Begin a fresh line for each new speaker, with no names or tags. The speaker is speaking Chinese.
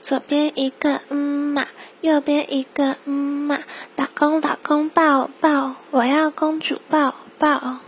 左边一个嗯嘛右边一个嗯嘛老公老公抱抱我要公主抱抱。